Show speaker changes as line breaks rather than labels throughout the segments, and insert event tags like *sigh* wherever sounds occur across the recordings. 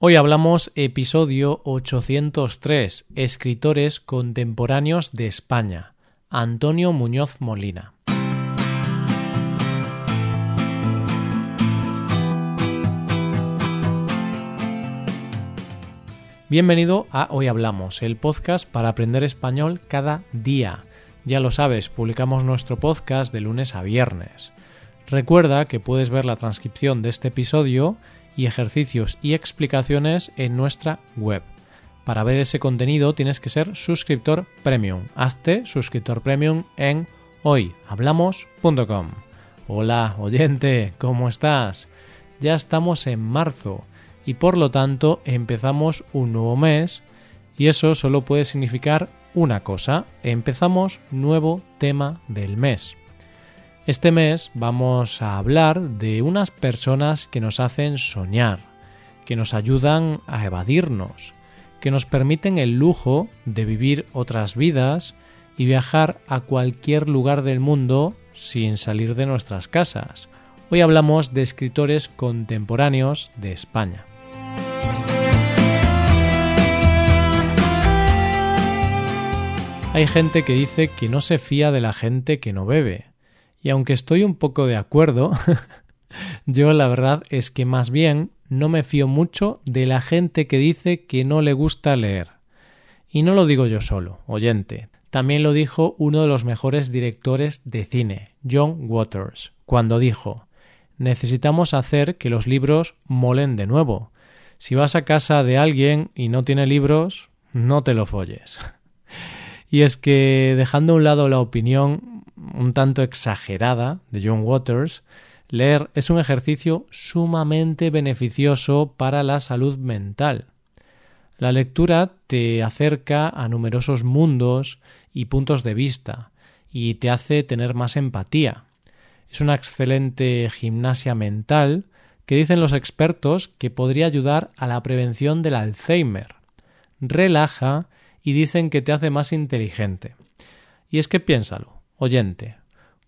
Hoy hablamos episodio 803, escritores contemporáneos de España. Antonio Muñoz Molina. Bienvenido a Hoy Hablamos, el podcast para aprender español cada día. Ya lo sabes, publicamos nuestro podcast de lunes a viernes. Recuerda que puedes ver la transcripción de este episodio y ejercicios y explicaciones en nuestra web. Para ver ese contenido tienes que ser suscriptor premium. Hazte suscriptor premium en hoyhablamos.com. Hola, oyente, ¿cómo estás? Ya estamos en marzo y por lo tanto empezamos un nuevo mes y eso solo puede significar una cosa, empezamos nuevo tema del mes. Este mes vamos a hablar de unas personas que nos hacen soñar, que nos ayudan a evadirnos, que nos permiten el lujo de vivir otras vidas y viajar a cualquier lugar del mundo sin salir de nuestras casas. Hoy hablamos de escritores contemporáneos de España. Hay gente que dice que no se fía de la gente que no bebe, y aunque estoy un poco de acuerdo, *laughs* yo la verdad es que más bien no me fío mucho de la gente que dice que no le gusta leer. Y no lo digo yo solo, oyente. También lo dijo uno de los mejores directores de cine, John Waters, cuando dijo Necesitamos hacer que los libros molen de nuevo. Si vas a casa de alguien y no tiene libros, no te lo folles. *laughs* y es que, dejando a un lado la opinión, un tanto exagerada de John Waters, leer es un ejercicio sumamente beneficioso para la salud mental. La lectura te acerca a numerosos mundos y puntos de vista y te hace tener más empatía. Es una excelente gimnasia mental que dicen los expertos que podría ayudar a la prevención del Alzheimer. Relaja y dicen que te hace más inteligente. Y es que piénsalo, Oyente,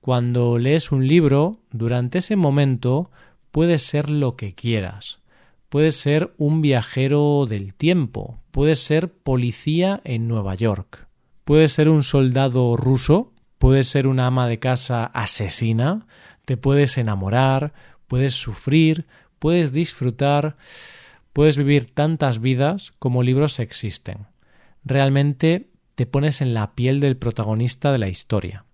cuando lees un libro, durante ese momento puedes ser lo que quieras. Puedes ser un viajero del tiempo, puedes ser policía en Nueva York, puedes ser un soldado ruso, puedes ser una ama de casa asesina, te puedes enamorar, puedes sufrir, puedes disfrutar, puedes vivir tantas vidas como libros existen. Realmente te pones en la piel del protagonista de la historia.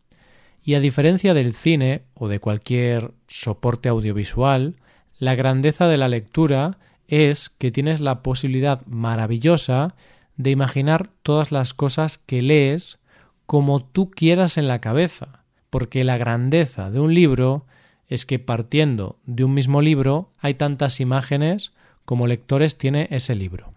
Y a diferencia del cine o de cualquier soporte audiovisual, la grandeza de la lectura es que tienes la posibilidad maravillosa de imaginar todas las cosas que lees como tú quieras en la cabeza, porque la grandeza de un libro es que partiendo de un mismo libro hay tantas imágenes como lectores tiene ese libro.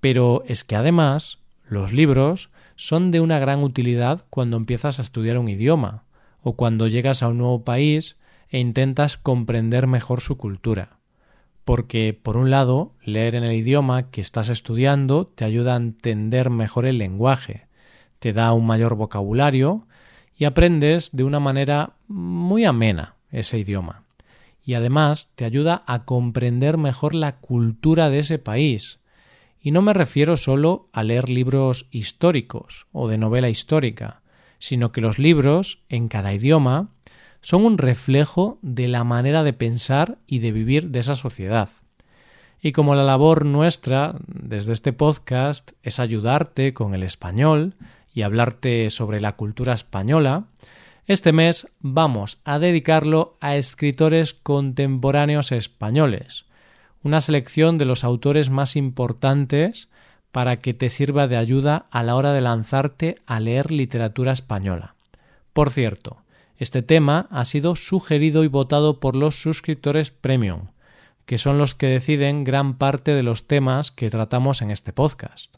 Pero es que además los libros son de una gran utilidad cuando empiezas a estudiar un idioma, o cuando llegas a un nuevo país e intentas comprender mejor su cultura. Porque, por un lado, leer en el idioma que estás estudiando te ayuda a entender mejor el lenguaje, te da un mayor vocabulario y aprendes de una manera muy amena ese idioma. Y además te ayuda a comprender mejor la cultura de ese país. Y no me refiero solo a leer libros históricos o de novela histórica, sino que los libros, en cada idioma, son un reflejo de la manera de pensar y de vivir de esa sociedad. Y como la labor nuestra desde este podcast es ayudarte con el español y hablarte sobre la cultura española, este mes vamos a dedicarlo a escritores contemporáneos españoles, una selección de los autores más importantes para que te sirva de ayuda a la hora de lanzarte a leer literatura española. Por cierto, este tema ha sido sugerido y votado por los suscriptores premium, que son los que deciden gran parte de los temas que tratamos en este podcast.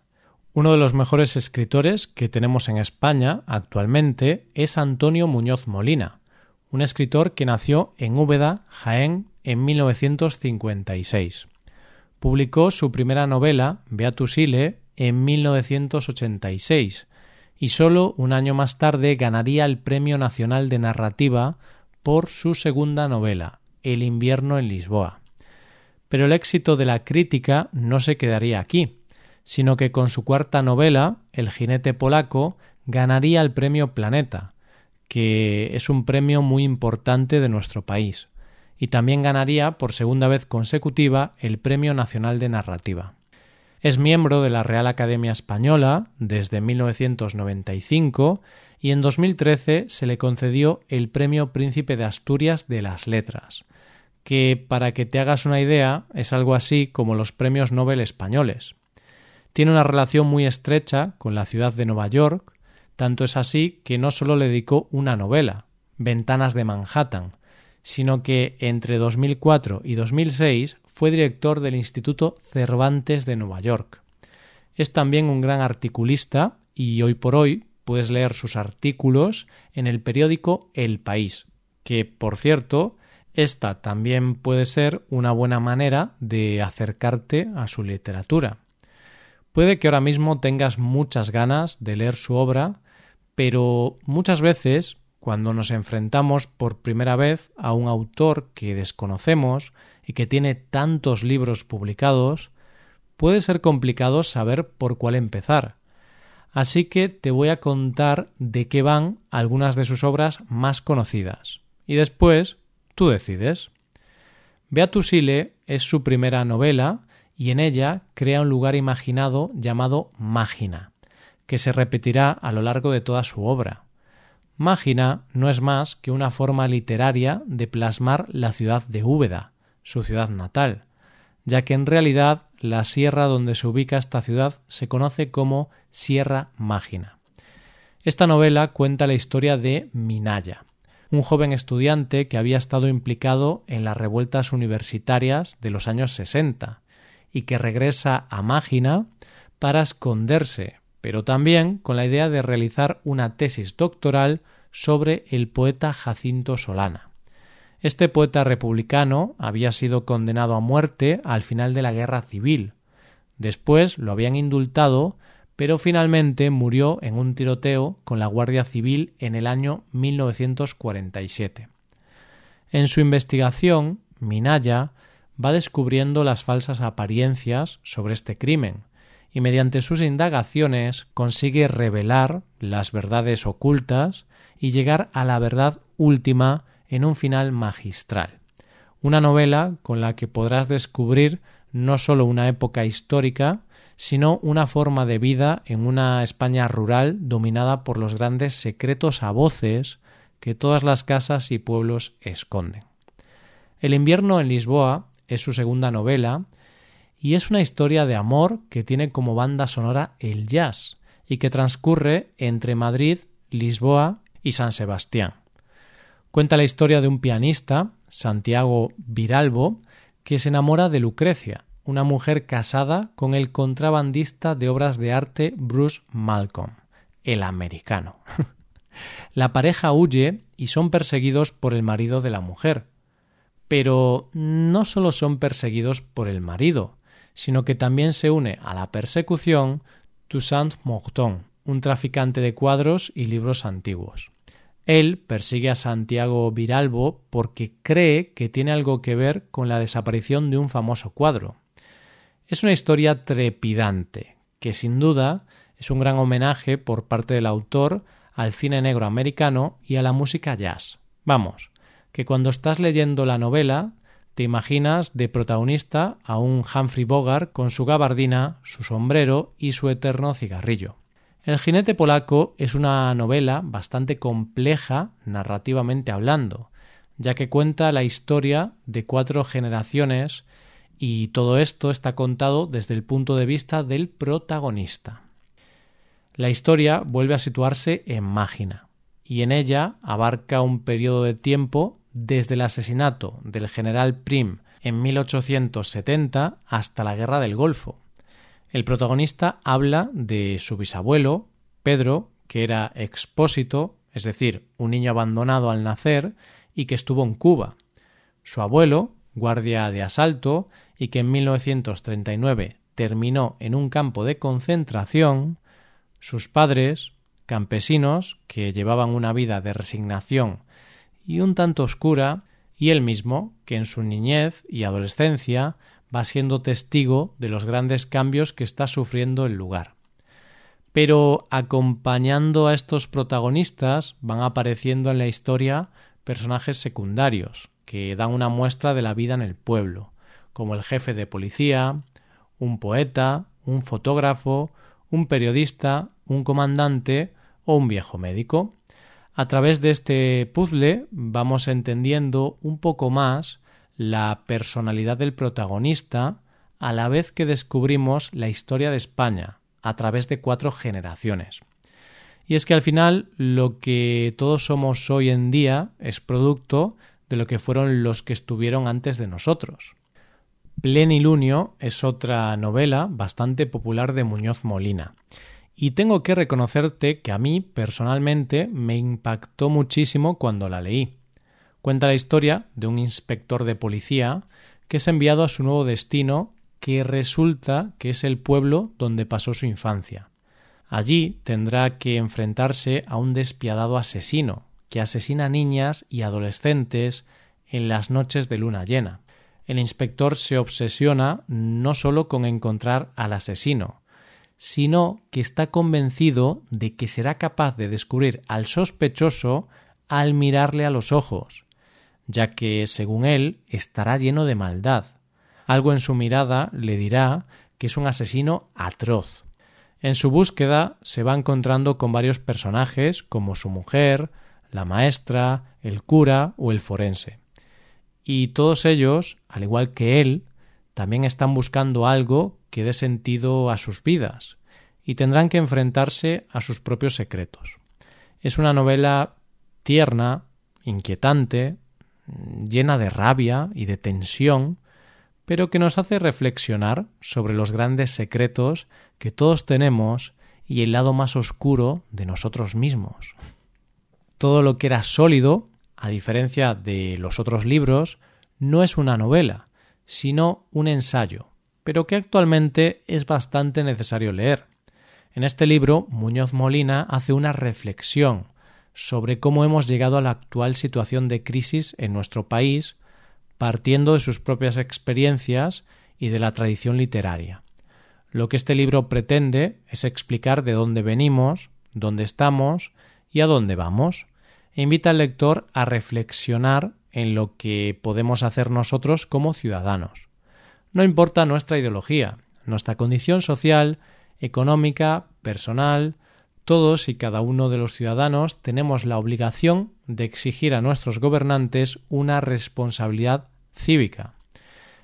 Uno de los mejores escritores que tenemos en España actualmente es Antonio Muñoz Molina, un escritor que nació en Úbeda, Jaén, en 1956. Publicó su primera novela, Beatus Ile, en 1986 y solo un año más tarde ganaría el Premio Nacional de Narrativa por su segunda novela, El invierno en Lisboa. Pero el éxito de la crítica no se quedaría aquí, sino que con su cuarta novela, El jinete polaco, ganaría el premio Planeta, que es un premio muy importante de nuestro país, y también ganaría por segunda vez consecutiva el Premio Nacional de Narrativa. Es miembro de la Real Academia Española desde 1995 y en 2013 se le concedió el Premio Príncipe de Asturias de las Letras, que, para que te hagas una idea, es algo así como los premios Nobel españoles. Tiene una relación muy estrecha con la ciudad de Nueva York, tanto es así que no solo le dedicó una novela, Ventanas de Manhattan, sino que entre 2004 y 2006 fue director del Instituto Cervantes de Nueva York. Es también un gran articulista y hoy por hoy puedes leer sus artículos en el periódico El País, que, por cierto, esta también puede ser una buena manera de acercarte a su literatura. Puede que ahora mismo tengas muchas ganas de leer su obra, pero muchas veces, cuando nos enfrentamos por primera vez a un autor que desconocemos y que tiene tantos libros publicados, puede ser complicado saber por cuál empezar. Así que te voy a contar de qué van algunas de sus obras más conocidas. Y después tú decides. Beatus Ile es su primera novela y en ella crea un lugar imaginado llamado Mágina, que se repetirá a lo largo de toda su obra. Mágina no es más que una forma literaria de plasmar la ciudad de Úbeda, su ciudad natal, ya que en realidad la sierra donde se ubica esta ciudad se conoce como Sierra Mágina. Esta novela cuenta la historia de Minaya, un joven estudiante que había estado implicado en las revueltas universitarias de los años 60 y que regresa a Mágina para esconderse, pero también con la idea de realizar una tesis doctoral sobre el poeta Jacinto Solana. Este poeta republicano había sido condenado a muerte al final de la guerra civil. Después lo habían indultado, pero finalmente murió en un tiroteo con la Guardia Civil en el año 1947. En su investigación, Minaya va descubriendo las falsas apariencias sobre este crimen y mediante sus indagaciones consigue revelar las verdades ocultas y llegar a la verdad última en un final magistral. Una novela con la que podrás descubrir no solo una época histórica, sino una forma de vida en una España rural dominada por los grandes secretos a voces que todas las casas y pueblos esconden. El invierno en Lisboa es su segunda novela y es una historia de amor que tiene como banda sonora el jazz y que transcurre entre Madrid, Lisboa y San Sebastián. Cuenta la historia de un pianista, Santiago Viralbo, que se enamora de Lucrecia, una mujer casada con el contrabandista de obras de arte Bruce Malcolm, el americano. *laughs* la pareja huye y son perseguidos por el marido de la mujer. Pero no solo son perseguidos por el marido, sino que también se une a la persecución Toussaint Morton, un traficante de cuadros y libros antiguos. Él persigue a Santiago Viralbo porque cree que tiene algo que ver con la desaparición de un famoso cuadro. Es una historia trepidante, que sin duda es un gran homenaje por parte del autor al cine negro americano y a la música jazz. Vamos, que cuando estás leyendo la novela te imaginas de protagonista a un Humphrey Bogart con su gabardina, su sombrero y su eterno cigarrillo. El jinete polaco es una novela bastante compleja narrativamente hablando, ya que cuenta la historia de cuatro generaciones y todo esto está contado desde el punto de vista del protagonista. La historia vuelve a situarse en Mágina y en ella abarca un periodo de tiempo desde el asesinato del general Prim en 1870 hasta la Guerra del Golfo, el protagonista habla de su bisabuelo, Pedro, que era expósito, es decir, un niño abandonado al nacer y que estuvo en Cuba. Su abuelo, guardia de asalto, y que en 1939 terminó en un campo de concentración, sus padres, campesinos, que llevaban una vida de resignación y un tanto oscura, y él mismo, que en su niñez y adolescencia va siendo testigo de los grandes cambios que está sufriendo el lugar. Pero acompañando a estos protagonistas van apareciendo en la historia personajes secundarios que dan una muestra de la vida en el pueblo, como el jefe de policía, un poeta, un fotógrafo, un periodista, un comandante o un viejo médico. A través de este puzzle vamos entendiendo un poco más la personalidad del protagonista a la vez que descubrimos la historia de España a través de cuatro generaciones. Y es que al final lo que todos somos hoy en día es producto de lo que fueron los que estuvieron antes de nosotros. Plenilunio es otra novela bastante popular de Muñoz Molina. Y tengo que reconocerte que a mí personalmente me impactó muchísimo cuando la leí. Cuenta la historia de un inspector de policía que es enviado a su nuevo destino que resulta que es el pueblo donde pasó su infancia. Allí tendrá que enfrentarse a un despiadado asesino que asesina niñas y adolescentes en las noches de luna llena. El inspector se obsesiona no solo con encontrar al asesino, sino que está convencido de que será capaz de descubrir al sospechoso al mirarle a los ojos, ya que, según él, estará lleno de maldad. Algo en su mirada le dirá que es un asesino atroz. En su búsqueda se va encontrando con varios personajes como su mujer, la maestra, el cura o el forense. Y todos ellos, al igual que él, también están buscando algo que dé sentido a sus vidas y tendrán que enfrentarse a sus propios secretos. Es una novela tierna, inquietante, llena de rabia y de tensión, pero que nos hace reflexionar sobre los grandes secretos que todos tenemos y el lado más oscuro de nosotros mismos. Todo lo que era sólido, a diferencia de los otros libros, no es una novela, sino un ensayo, pero que actualmente es bastante necesario leer. En este libro, Muñoz Molina hace una reflexión sobre cómo hemos llegado a la actual situación de crisis en nuestro país, partiendo de sus propias experiencias y de la tradición literaria. Lo que este libro pretende es explicar de dónde venimos, dónde estamos y a dónde vamos, invita al lector a reflexionar en lo que podemos hacer nosotros como ciudadanos. No importa nuestra ideología, nuestra condición social, económica, personal, todos y cada uno de los ciudadanos tenemos la obligación de exigir a nuestros gobernantes una responsabilidad cívica.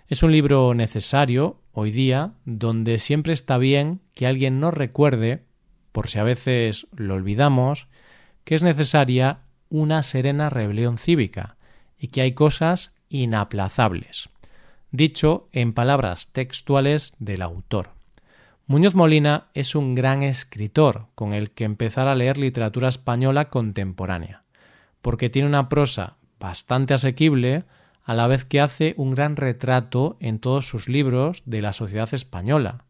Es un libro necesario hoy día donde siempre está bien que alguien nos recuerde, por si a veces lo olvidamos, que es necesaria una serena rebelión cívica y que hay cosas inaplazables. Dicho en palabras textuales del autor. Muñoz Molina es un gran escritor con el que empezar a leer literatura española contemporánea, porque tiene una prosa bastante asequible, a la vez que hace un gran retrato en todos sus libros de la sociedad española.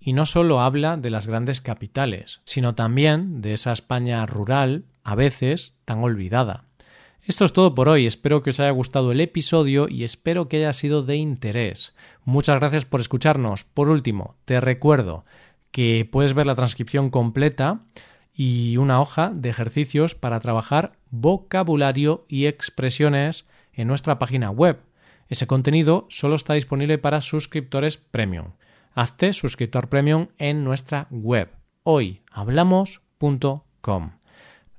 Y no solo habla de las grandes capitales, sino también de esa España rural, a veces tan olvidada. Esto es todo por hoy, espero que os haya gustado el episodio y espero que haya sido de interés. Muchas gracias por escucharnos. Por último, te recuerdo que puedes ver la transcripción completa y una hoja de ejercicios para trabajar vocabulario y expresiones en nuestra página web. Ese contenido solo está disponible para suscriptores premium. Hazte suscriptor premium en nuestra web hoyhablamos.com.